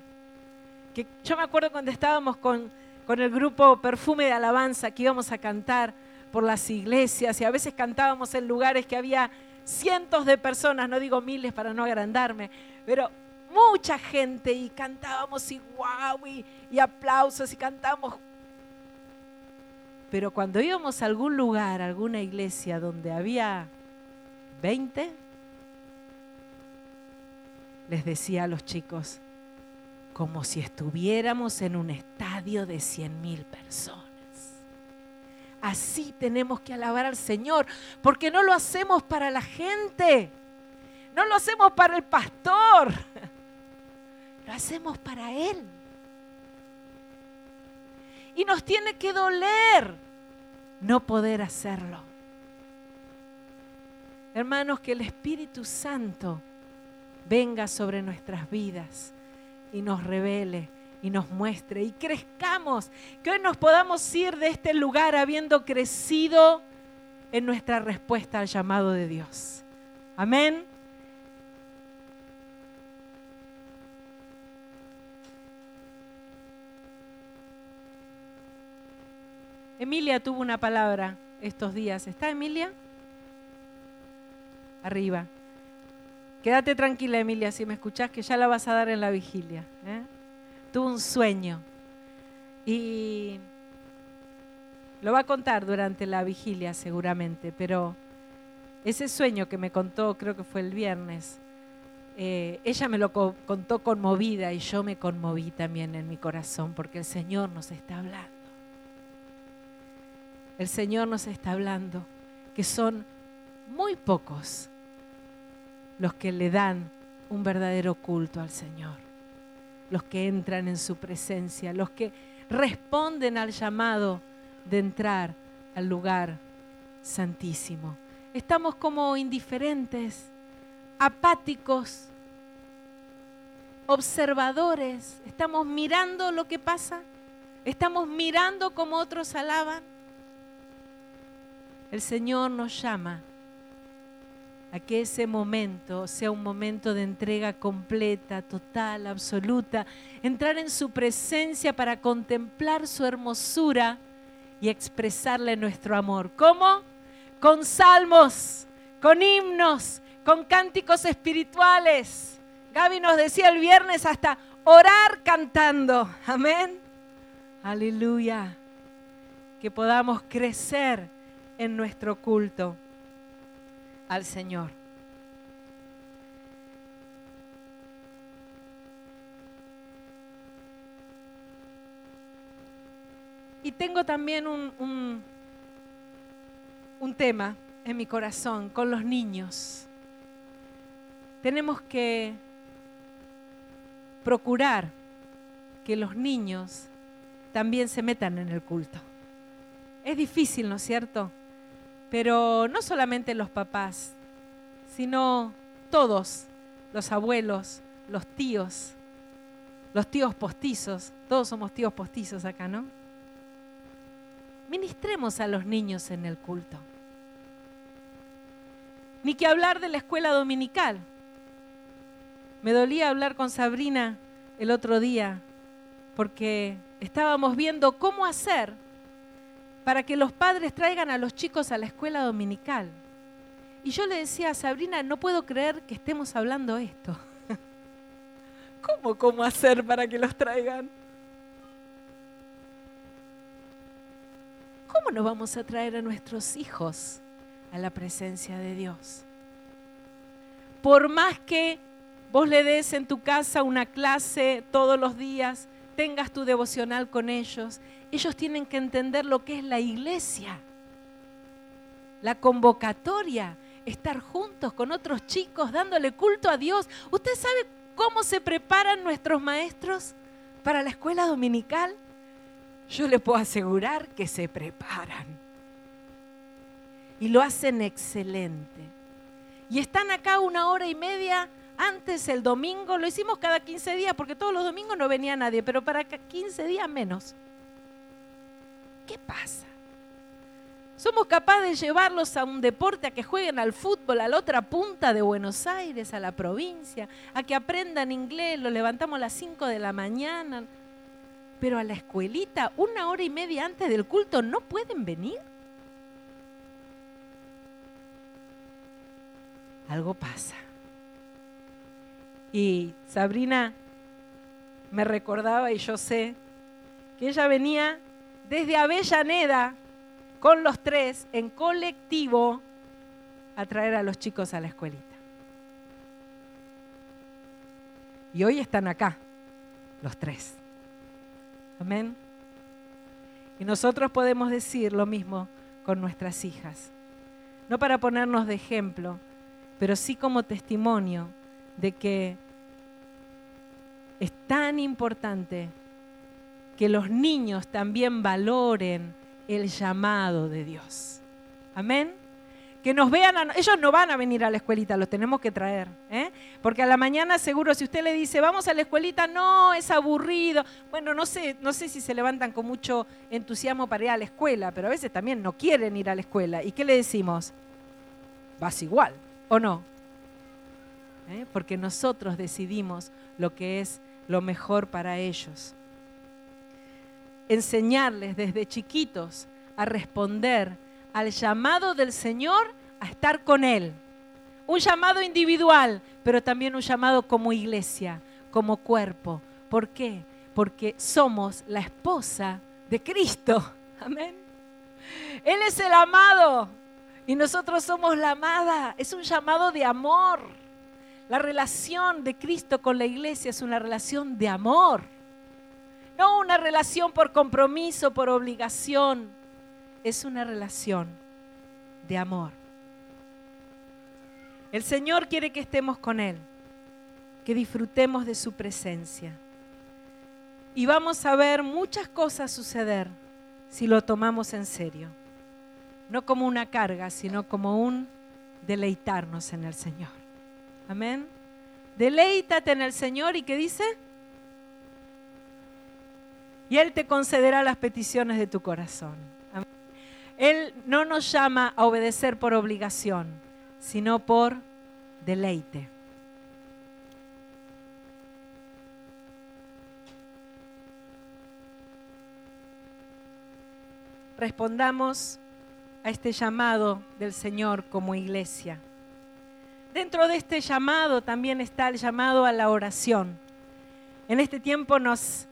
que yo me acuerdo cuando estábamos con, con el grupo Perfume de Alabanza, que íbamos a cantar por las iglesias y a veces cantábamos en lugares que había cientos de personas, no digo miles para no agrandarme, pero mucha gente y cantábamos y guau y, aplausos y cantamos. Pero cuando íbamos a algún lugar, alguna iglesia donde había 20, les decía a los chicos, como si estuviéramos en un estadio de 100 mil personas. Así tenemos que alabar al Señor, porque no lo hacemos para la gente, no lo hacemos para el pastor, lo hacemos para Él. Y nos tiene que doler no poder hacerlo. Hermanos, que el Espíritu Santo venga sobre nuestras vidas y nos revele y nos muestre y crezcamos, que hoy nos podamos ir de este lugar habiendo crecido en nuestra respuesta al llamado de Dios. Amén. Emilia tuvo una palabra estos días. ¿Está Emilia? Arriba. Quédate tranquila, Emilia, si me escuchás, que ya la vas a dar en la vigilia. ¿eh? Tuvo un sueño y lo va a contar durante la vigilia seguramente, pero ese sueño que me contó, creo que fue el viernes, eh, ella me lo contó conmovida y yo me conmoví también en mi corazón porque el Señor nos está hablando. El Señor nos está hablando que son muy pocos los que le dan un verdadero culto al Señor, los que entran en su presencia, los que responden al llamado de entrar al lugar santísimo. Estamos como indiferentes, apáticos, observadores, estamos mirando lo que pasa, estamos mirando cómo otros alaban. El Señor nos llama a que ese momento sea un momento de entrega completa, total, absoluta, entrar en su presencia para contemplar su hermosura y expresarle nuestro amor. ¿Cómo? Con salmos, con himnos, con cánticos espirituales. Gaby nos decía el viernes hasta orar cantando. Amén. Aleluya. Que podamos crecer en nuestro culto al Señor. Y tengo también un, un, tema en mi corazón con los niños. Tenemos que procurar que los niños también se metan en el culto. Es difícil, ¿no es cierto? Pero no solamente los papás, sino todos, los abuelos, los tíos, los tíos postizos, todos somos tíos postizos acá, ¿no? Ministremos a los niños en el culto. Ni que hablar de la escuela dominical. Me dolía hablar con Sabrina el otro día porque estábamos viendo cómo hacer para que los padres traigan a los chicos a la escuela dominical. Y yo le decía a Sabrina, no puedo creer que estemos hablando esto. ¿Cómo, cómo hacer para que los traigan? ¿Cómo nos vamos a traer a nuestros hijos a la presencia de Dios? Por más que vos le des en tu casa una clase todos los días, tengas tu devocional con ellos, ellos tienen que entender lo que es la iglesia, la convocatoria, estar juntos con otros chicos dándole culto a Dios. ¿Usted sabe cómo se preparan nuestros maestros para la escuela dominical? Yo le puedo asegurar que se preparan. Y lo hacen excelente. Y están acá una hora y media antes el domingo, lo hicimos cada 15 días, porque todos los domingos no venía nadie, pero para 15 días menos. ¿Qué pasa? Somos capaces de llevarlos a un deporte, a que jueguen al fútbol, a la otra punta de Buenos Aires, a la provincia, a que aprendan inglés, lo levantamos a las 5 de la mañana. Pero a la escuelita, una hora y media antes del culto, ¿no pueden venir? Algo pasa. Y Sabrina me recordaba, y yo sé, que ella venía desde Avellaneda con los tres en colectivo a traer a los chicos a la escuelita. Y hoy están acá, los tres. Amén. Y nosotros podemos decir lo mismo con nuestras hijas. No para ponernos de ejemplo, pero sí como testimonio de que es tan importante que los niños también valoren el llamado de Dios. Amén. Que nos vean, ellos no van a venir a la escuelita, los tenemos que traer. ¿eh? Porque a la mañana seguro si usted le dice, vamos a la escuelita, no, es aburrido. Bueno, no sé, no sé si se levantan con mucho entusiasmo para ir a la escuela, pero a veces también no quieren ir a la escuela. ¿Y qué le decimos? Vas igual, ¿o no? ¿Eh? Porque nosotros decidimos lo que es lo mejor para ellos enseñarles desde chiquitos a responder al llamado del Señor a estar con Él. Un llamado individual, pero también un llamado como iglesia, como cuerpo. ¿Por qué? Porque somos la esposa de Cristo. Amén. Él es el amado y nosotros somos la amada. Es un llamado de amor. La relación de Cristo con la iglesia es una relación de amor. No una relación por compromiso, por obligación. Es una relación de amor. El Señor quiere que estemos con Él, que disfrutemos de su presencia. Y vamos a ver muchas cosas suceder si lo tomamos en serio. No como una carga, sino como un deleitarnos en el Señor. Amén. Deleítate en el Señor y ¿qué dice? Y Él te concederá las peticiones de tu corazón. Él no nos llama a obedecer por obligación, sino por deleite. Respondamos a este llamado del Señor como iglesia. Dentro de este llamado también está el llamado a la oración. En este tiempo nos,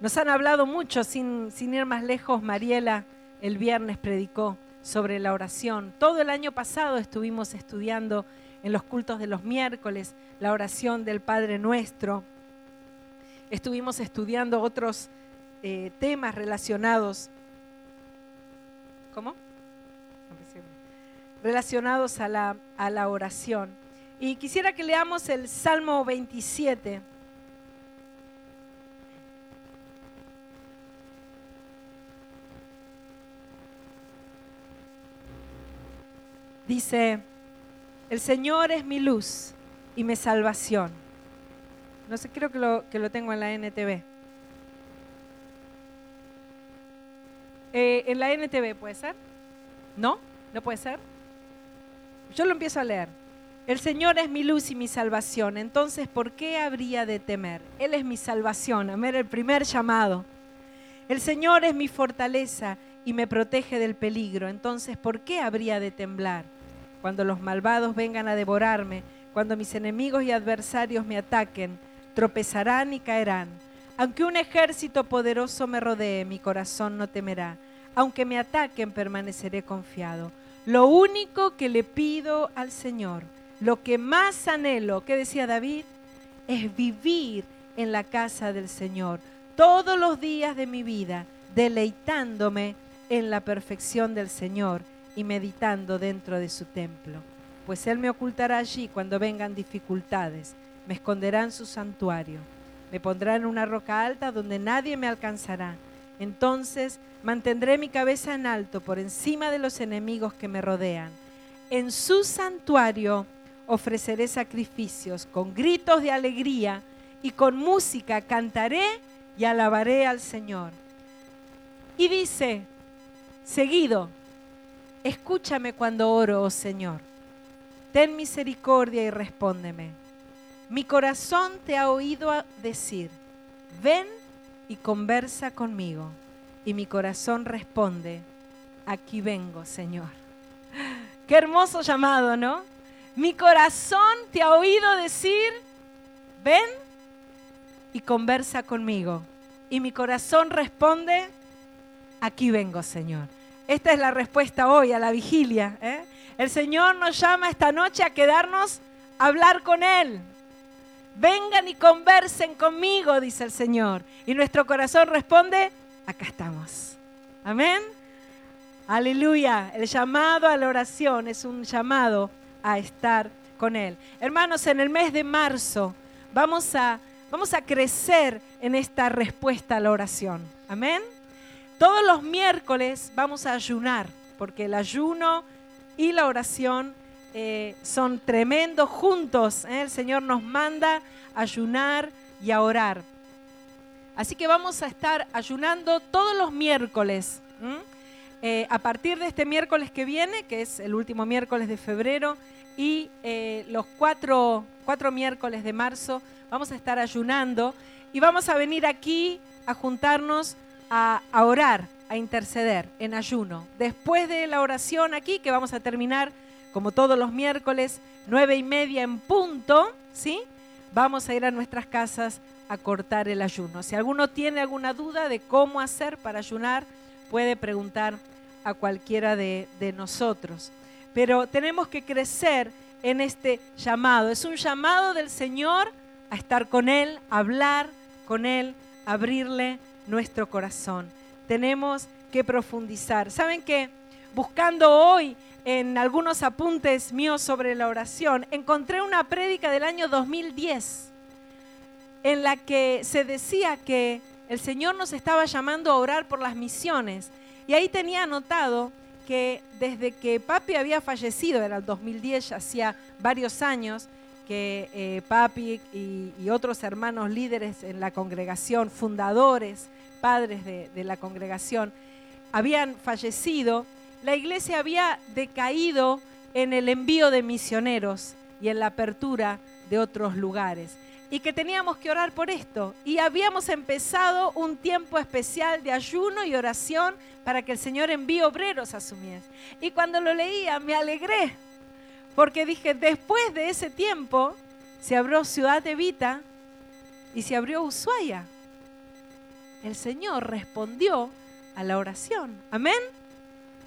nos han hablado mucho, sin, sin ir más lejos, Mariela el viernes predicó sobre la oración. Todo el año pasado estuvimos estudiando en los cultos de los miércoles la oración del Padre Nuestro. Estuvimos estudiando otros eh, temas relacionados. ¿Cómo? Relacionados a la, a la oración. Y quisiera que leamos el Salmo 27. Dice, el Señor es mi luz y mi salvación. No sé, creo que lo, que lo tengo en la NTV. Eh, en la NTV, ¿puede ser? ¿No? ¿No puede ser? Yo lo empiezo a leer. El Señor es mi luz y mi salvación. Entonces, ¿por qué habría de temer? Él es mi salvación. Amén, el primer llamado. El Señor es mi fortaleza y me protege del peligro. Entonces, ¿por qué habría de temblar? cuando los malvados vengan a devorarme, cuando mis enemigos y adversarios me ataquen, tropezarán y caerán. Aunque un ejército poderoso me rodee, mi corazón no temerá. Aunque me ataquen, permaneceré confiado. Lo único que le pido al Señor, lo que más anhelo, que decía David, es vivir en la casa del Señor todos los días de mi vida, deleitándome en la perfección del Señor y meditando dentro de su templo. Pues Él me ocultará allí cuando vengan dificultades, me esconderá en su santuario, me pondrá en una roca alta donde nadie me alcanzará. Entonces mantendré mi cabeza en alto por encima de los enemigos que me rodean. En su santuario ofreceré sacrificios con gritos de alegría y con música cantaré y alabaré al Señor. Y dice, seguido, Escúchame cuando oro, oh Señor. Ten misericordia y respóndeme. Mi corazón te ha oído decir, ven y conversa conmigo. Y mi corazón responde, aquí vengo, Señor. Qué hermoso llamado, ¿no? Mi corazón te ha oído decir, ven y conversa conmigo. Y mi corazón responde, aquí vengo, Señor. Esta es la respuesta hoy a la vigilia. ¿eh? El Señor nos llama esta noche a quedarnos a hablar con Él. Vengan y conversen conmigo, dice el Señor. Y nuestro corazón responde, acá estamos. Amén. Aleluya. El llamado a la oración es un llamado a estar con Él. Hermanos, en el mes de marzo vamos a, vamos a crecer en esta respuesta a la oración. Amén. Todos los miércoles vamos a ayunar, porque el ayuno y la oración eh, son tremendos juntos. ¿eh? El Señor nos manda ayunar y a orar. Así que vamos a estar ayunando todos los miércoles. Eh, a partir de este miércoles que viene, que es el último miércoles de febrero, y los cuatro, cuatro miércoles de marzo, vamos a estar ayunando y vamos a venir aquí a juntarnos a, orar, a interceder en ayuno. Después de la oración aquí, que vamos a terminar como todos los miércoles, nueve y media en punto, ¿sí? Vamos a ir a nuestras casas a cortar el ayuno. Si alguno tiene alguna duda de cómo hacer para ayunar, puede preguntar a cualquiera de, de nosotros. Pero tenemos que crecer en este llamado. Es un llamado del Señor a estar con Él, a hablar con Él, abrirle nuestro corazón. Tenemos que profundizar. ¿Saben qué? Buscando hoy en algunos apuntes míos sobre la oración, encontré una prédica del año 2010 en la que se decía que el Señor nos estaba llamando a orar por las misiones. Y ahí tenía anotado que desde que papi había fallecido, era el 2010, ya hacía varios años, que eh, papi y, otros hermanos líderes en la congregación, fundadores, padres de, de la congregación, habían fallecido, la iglesia había decaído en el envío de misioneros y en la apertura de otros lugares y que teníamos que orar por esto. Y habíamos empezado un tiempo especial de ayuno y oración para que el Señor envíe obreros a su mies. Y cuando lo leía me alegré, porque dije, después de ese tiempo se abrió Ciudad de Vita y se abrió Ushuaia. El Señor respondió a la oración. Amén.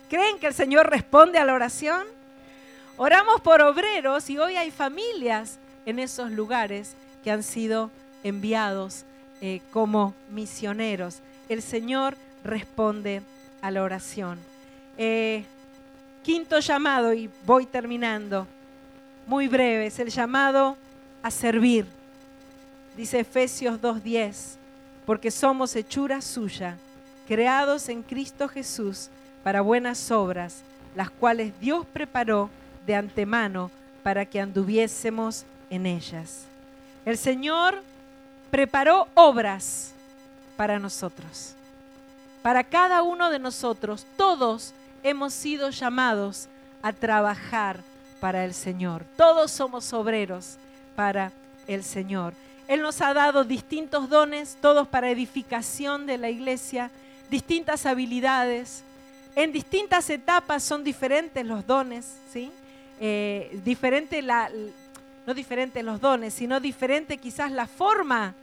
¿Creen que el Señor responde a la oración? Oramos por obreros y hoy hay familias en esos lugares que han sido enviados eh, como misioneros. El Señor responde a la oración. Eh, quinto llamado, y voy terminando, muy breve, es el llamado a servir. Dice Efesios 2.10, porque somos hechura suya, creados en Cristo Jesús para buenas obras, las cuales Dios preparó de antemano para que anduviésemos en ellas. El Señor preparó obras para nosotros. Para cada uno de nosotros, todos hemos sido llamados a trabajar para el Señor. Todos somos obreros para el Señor. Él nos ha dado distintos dones, todos para edificación de la iglesia, distintas habilidades. En distintas etapas son diferentes los dones, ¿sí? Eh, diferente la, no diferente los dones, sino diferente quizás la forma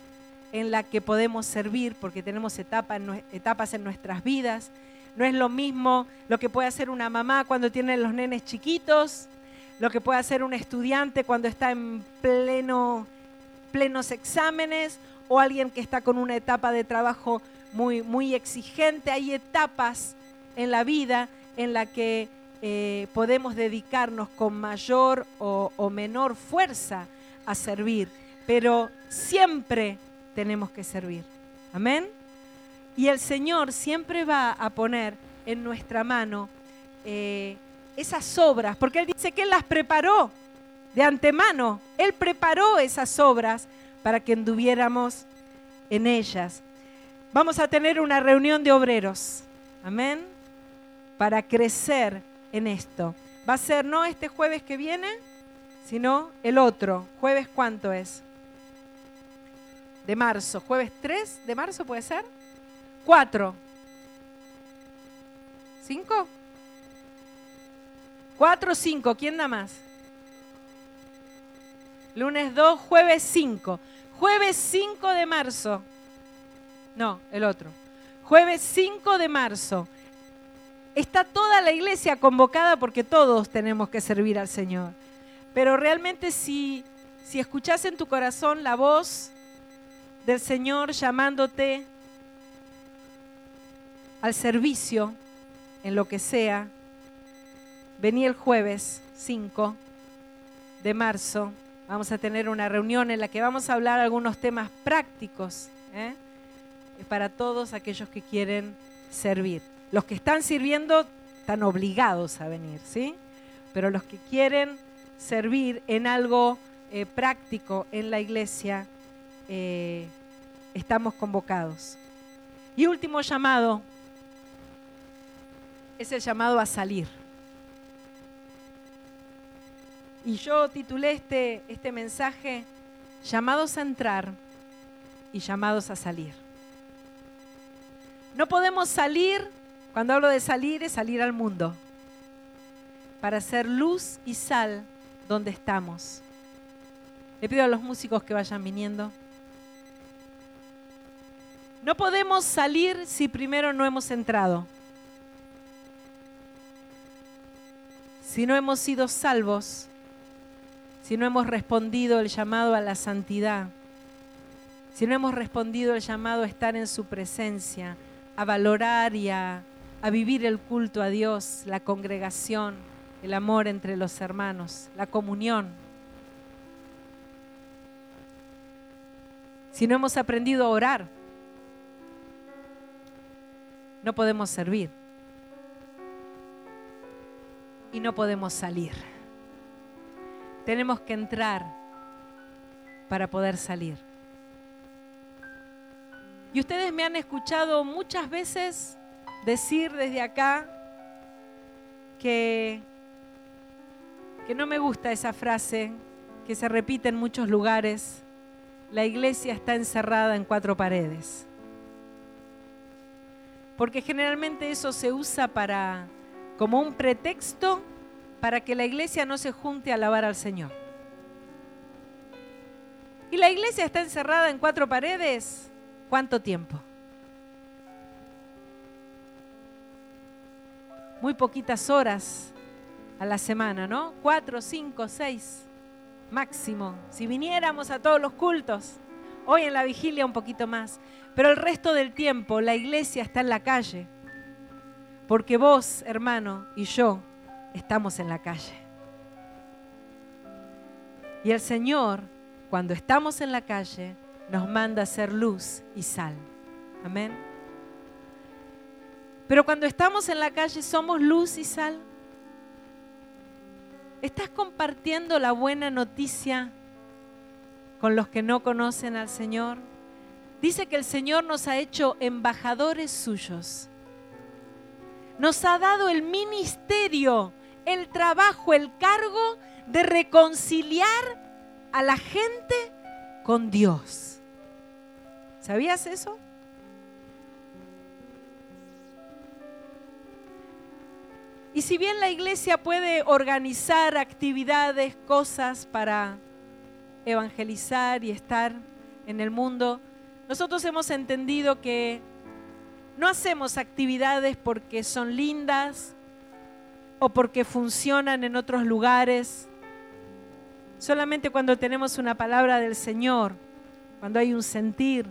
en la que podemos servir, porque tenemos etapas en nuestras vidas. No es lo mismo lo que puede hacer una mamá cuando tiene los nenes chiquitos, lo que puede hacer un estudiante cuando está en pleno, plenos exámenes, o alguien que está con una etapa de trabajo muy, muy exigente. Hay etapas en la vida en la que eh, podemos dedicarnos con mayor o, menor fuerza a servir, pero siempre tenemos que servir. Amén. Y el Señor siempre va a poner en nuestra mano eh, esas obras, porque Él dice que Él las preparó de antemano. Él preparó esas obras para que anduviéramos en ellas. Vamos a tener una reunión de obreros. Amén. Para crecer en esto. Va a ser no este jueves que viene, sino el otro. ¿Jueves cuánto es? De marzo. ¿Jueves 3 de marzo puede ser? 4. ¿Cinco? ¿Cuatro o cinco? ¿Quién da más? Lunes 2, jueves 5. Jueves 5 de marzo. No, el otro. Jueves 5 de marzo está toda la iglesia convocada porque todos tenemos que servir al Señor. Pero realmente si, si escuchas en tu corazón la voz del Señor llamándote al servicio, en lo que sea, vení el jueves 5 de marzo. Vamos a tener una reunión en la que vamos a hablar algunos temas prácticos ¿eh? para todos aquellos que quieren servir. Los que están sirviendo están obligados a venir, ¿sí? Pero los que quieren servir en algo eh, práctico en la iglesia, eh, estamos convocados. Y último llamado es el llamado a salir. Y yo titulé este, este mensaje Llamados a entrar y llamados a salir. No podemos salir cuando hablo de salir, es salir al mundo. para ser luz y sal donde estamos. Le pido a los músicos que vayan viniendo. No podemos salir si primero no hemos entrado. Si no hemos sido salvos, si no hemos respondido el llamado a la santidad, si no hemos respondido el llamado a estar en su presencia, a valorar y a, a vivir el culto a Dios, la congregación, el amor entre los hermanos, la comunión. Si no hemos aprendido a orar, no podemos servir y no podemos salir. Tenemos que entrar para poder salir. Y ustedes me han escuchado muchas veces decir desde acá que, que no me gusta esa frase que se repite en muchos lugares, la iglesia está encerrada en cuatro paredes porque generalmente eso se usa para como un pretexto para que la iglesia no se junte a alabar al Señor. ¿Y la iglesia está encerrada en cuatro paredes? ¿Cuánto tiempo? Muy poquitas horas a la semana, ¿no? Cuatro, cinco, seis máximo. Si viniéramos a todos los cultos, hoy en la vigilia un poquito más. Pero el resto del tiempo la iglesia está en la calle. Porque vos, hermano, y yo estamos en la calle. Y el Señor, cuando estamos en la calle, nos manda a ser luz y sal. Amén. Pero cuando estamos en la calle, ¿somos luz y sal? ¿Estás compartiendo la buena noticia con los que no conocen al Señor? Dice que el Señor nos ha hecho embajadores suyos. Nos ha dado el ministerio, el trabajo, el cargo de reconciliar a la gente con Dios. ¿Sabías eso? Y si bien la iglesia puede organizar actividades, cosas para evangelizar y estar en el mundo, nosotros hemos entendido que no hacemos actividades porque son lindas o porque funcionan en otros lugares. Solamente cuando tenemos una palabra del Señor, cuando hay un sentir,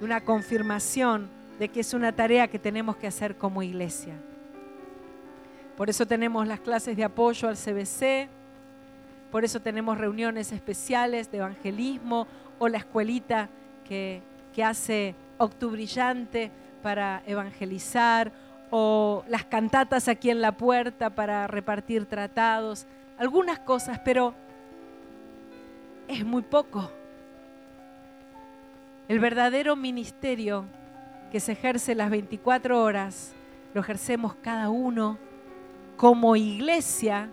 una confirmación de que es una tarea que tenemos que hacer como iglesia. Por eso tenemos las clases de apoyo al CBC, por eso tenemos reuniones especiales de evangelismo o la escuelita que que hace Octubrillante para evangelizar o las cantatas aquí en la puerta para repartir tratados, algunas cosas, pero es muy poco. El verdadero ministerio que se ejerce las 24 horas lo ejercemos cada uno como iglesia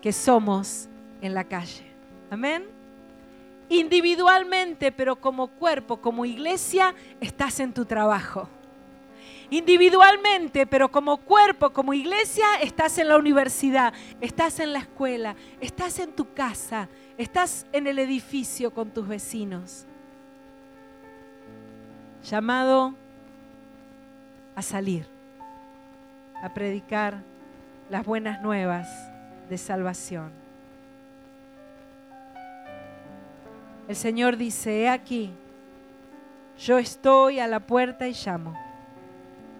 que somos en la calle. Amén individualmente, pero como cuerpo, como iglesia, estás en tu trabajo. Individualmente, pero como cuerpo, como iglesia, estás en la universidad, estás en la escuela, estás en tu casa, estás en el edificio con tus vecinos. Llamado a salir, a predicar las buenas nuevas de salvación. El Señor dice, he aquí, yo estoy a la puerta y llamo.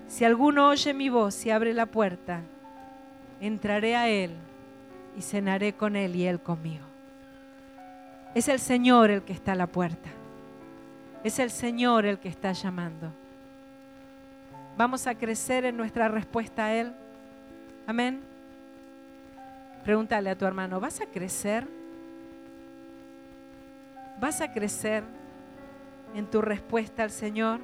Si alguno oye mi voz y abre la puerta, entraré a Él y cenaré con Él y Él conmigo. Es el Señor el que está a la puerta. Es el Señor el que está llamando. Vamos a crecer en nuestra respuesta a Él. Amén. Pregúntale a tu hermano, ¿vas a crecer? ¿Vas a crecer en tu respuesta al Señor?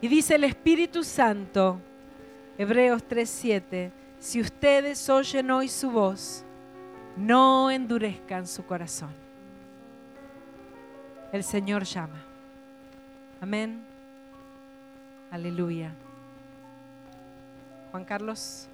Y dice el Espíritu Santo, Hebreos 3:7, si ustedes oyen hoy su voz, no endurezcan su corazón. El Señor llama. Amén. Aleluya. Juan Carlos.